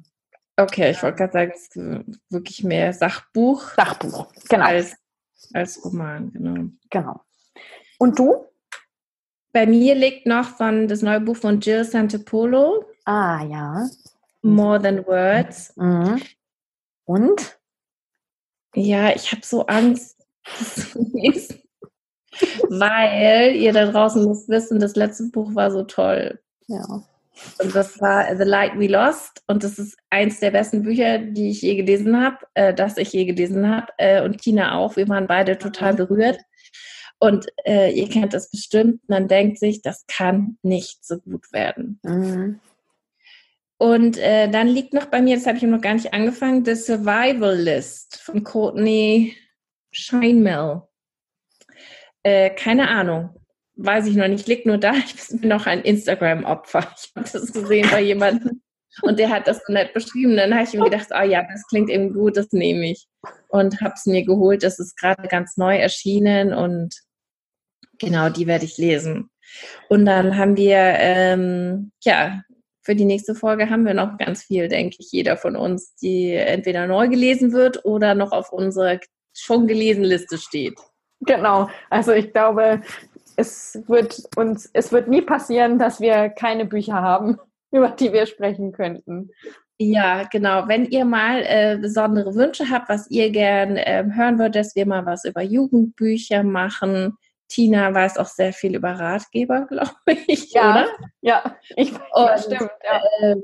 Okay, ich wollte gerade sagen, es ist wirklich mehr Sachbuch. Sachbuch, genau. Als, als Roman, genau. Genau. Und du? Bei mir liegt noch von das neue Buch von Jill Santopolo. Ah, ja. More Than Words. Mhm. Und? Ja, ich habe so Angst, weil ihr da draußen müsst wissen, das letzte Buch war so toll. Ja. Und das war The Light We Lost. Und das ist eins der besten Bücher, die ich je gelesen habe, äh, das ich je gelesen habe. Äh, und Tina auch. Wir waren beide total mhm. berührt. Und äh, ihr kennt das bestimmt. Man denkt sich, das kann nicht so gut werden. Mhm. Und äh, dann liegt noch bei mir, das habe ich noch gar nicht angefangen, The Survival List von Courtney Scheinmel. Äh, keine Ahnung weiß ich noch nicht, liegt nur da, ich bin noch ein Instagram-Opfer. Ich habe das gesehen bei jemandem und der hat das so nett beschrieben. Dann habe ich mir gedacht, ah oh ja, das klingt eben gut, das nehme ich. Und habe es mir geholt, das ist gerade ganz neu erschienen und genau, die werde ich lesen. Und dann haben wir, ähm, ja, für die nächste Folge haben wir noch ganz viel, denke ich, jeder von uns, die entweder neu gelesen wird oder noch auf unserer schon gelesen Liste steht. Genau, also ich glaube, es wird uns, es wird nie passieren, dass wir keine Bücher haben, über die wir sprechen könnten. Ja, genau. Wenn ihr mal äh, besondere Wünsche habt, was ihr gern äh, hören würdet, dass wir mal was über Jugendbücher machen. Tina weiß auch sehr viel über Ratgeber, glaube ich, ja, oder? Ja, ich, Und, ja, stimmt. Ja. Ähm,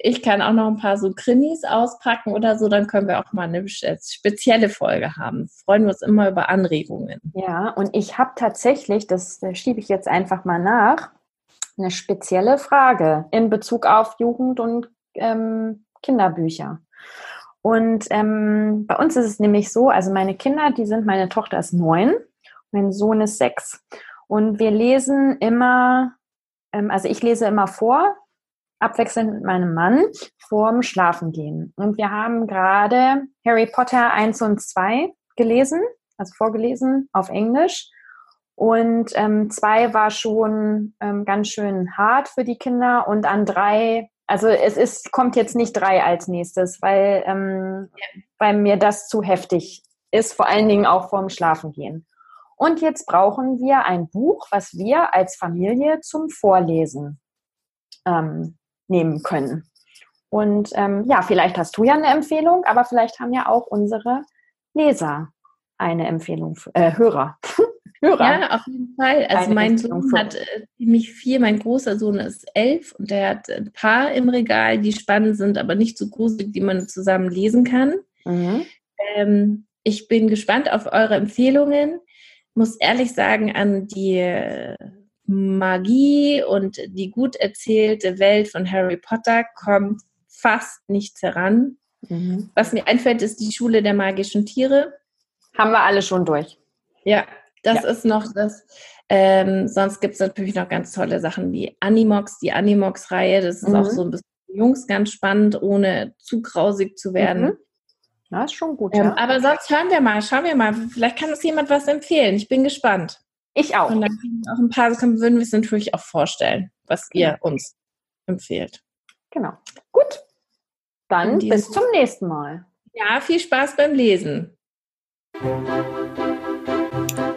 ich kann auch noch ein paar so Krimis auspacken oder so, dann können wir auch mal eine spezielle Folge haben. Freuen wir uns immer über Anregungen. Ja, und ich habe tatsächlich, das schiebe ich jetzt einfach mal nach, eine spezielle Frage in Bezug auf Jugend- und ähm, Kinderbücher. Und ähm, bei uns ist es nämlich so, also meine Kinder, die sind, meine Tochter ist neun, mein Sohn ist sechs. Und wir lesen immer, ähm, also ich lese immer vor, abwechselnd mit meinem Mann vorm Schlafengehen. Und wir haben gerade Harry Potter 1 und 2 gelesen, also vorgelesen auf Englisch. Und ähm, zwei war schon ähm, ganz schön hart für die Kinder und an drei, also es ist, kommt jetzt nicht drei als nächstes, weil, ähm, weil mir das zu heftig ist, vor allen Dingen auch vorm Schlafengehen. Und jetzt brauchen wir ein Buch, was wir als Familie zum Vorlesen ähm, nehmen können. Und ähm, ja, vielleicht hast du ja eine Empfehlung, aber vielleicht haben ja auch unsere Leser eine Empfehlung, äh, Hörer. Hörer. Ja, auf jeden Fall. Also eine mein Sohn hat äh, ziemlich viel, mein großer Sohn ist elf und der hat ein paar im Regal, die spannend sind, aber nicht so groß, die man zusammen lesen kann. Mhm. Ähm, ich bin gespannt auf eure Empfehlungen. Muss ehrlich sagen, an die äh, Magie und die gut erzählte Welt von Harry Potter kommt fast nichts heran. Mhm. Was mir einfällt, ist die Schule der magischen Tiere. Haben wir alle schon durch. Ja, das ja. ist noch das. Ähm, sonst gibt es natürlich noch ganz tolle Sachen wie Animox, die Animox-Reihe. Das ist mhm. auch so ein bisschen Jungs ganz spannend, ohne zu grausig zu werden. Mhm. Ja, ist schon gut. Ähm, ja. Aber sonst hören wir mal, schauen wir mal. Vielleicht kann uns jemand was empfehlen. Ich bin gespannt. Ich auch. Und dann auch ein paar Sachen würden wir es natürlich auch vorstellen, was ihr genau. uns empfehlt. Genau. Gut. Dann bis zum nächsten Mal. Ja, viel Spaß beim Lesen.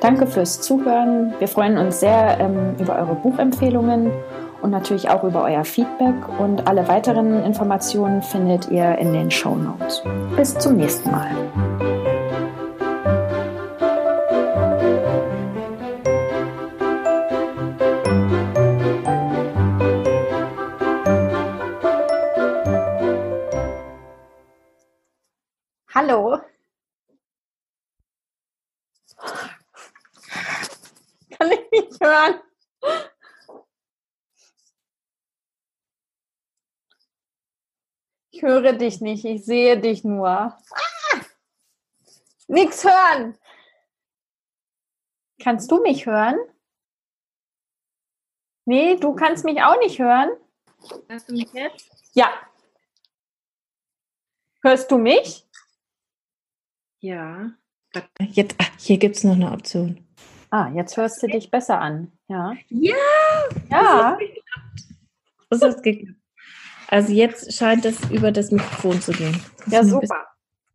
Danke fürs Zuhören. Wir freuen uns sehr ähm, über eure Buchempfehlungen und natürlich auch über euer Feedback. Und alle weiteren Informationen findet ihr in den Show Notes. Bis zum nächsten Mal. Ich höre dich nicht, ich sehe dich nur. Ah! Nix hören. Kannst du mich hören? Nee, du kannst mich auch nicht hören. Hörst du mich jetzt? Ja. Hörst du mich? Ja. Jetzt, ach, hier gibt es noch eine Option. Ah, jetzt hörst du dich besser an. Ja. Ja. Ja. Das hat geklappt. Also jetzt scheint es über das Mikrofon zu gehen. Ja, super.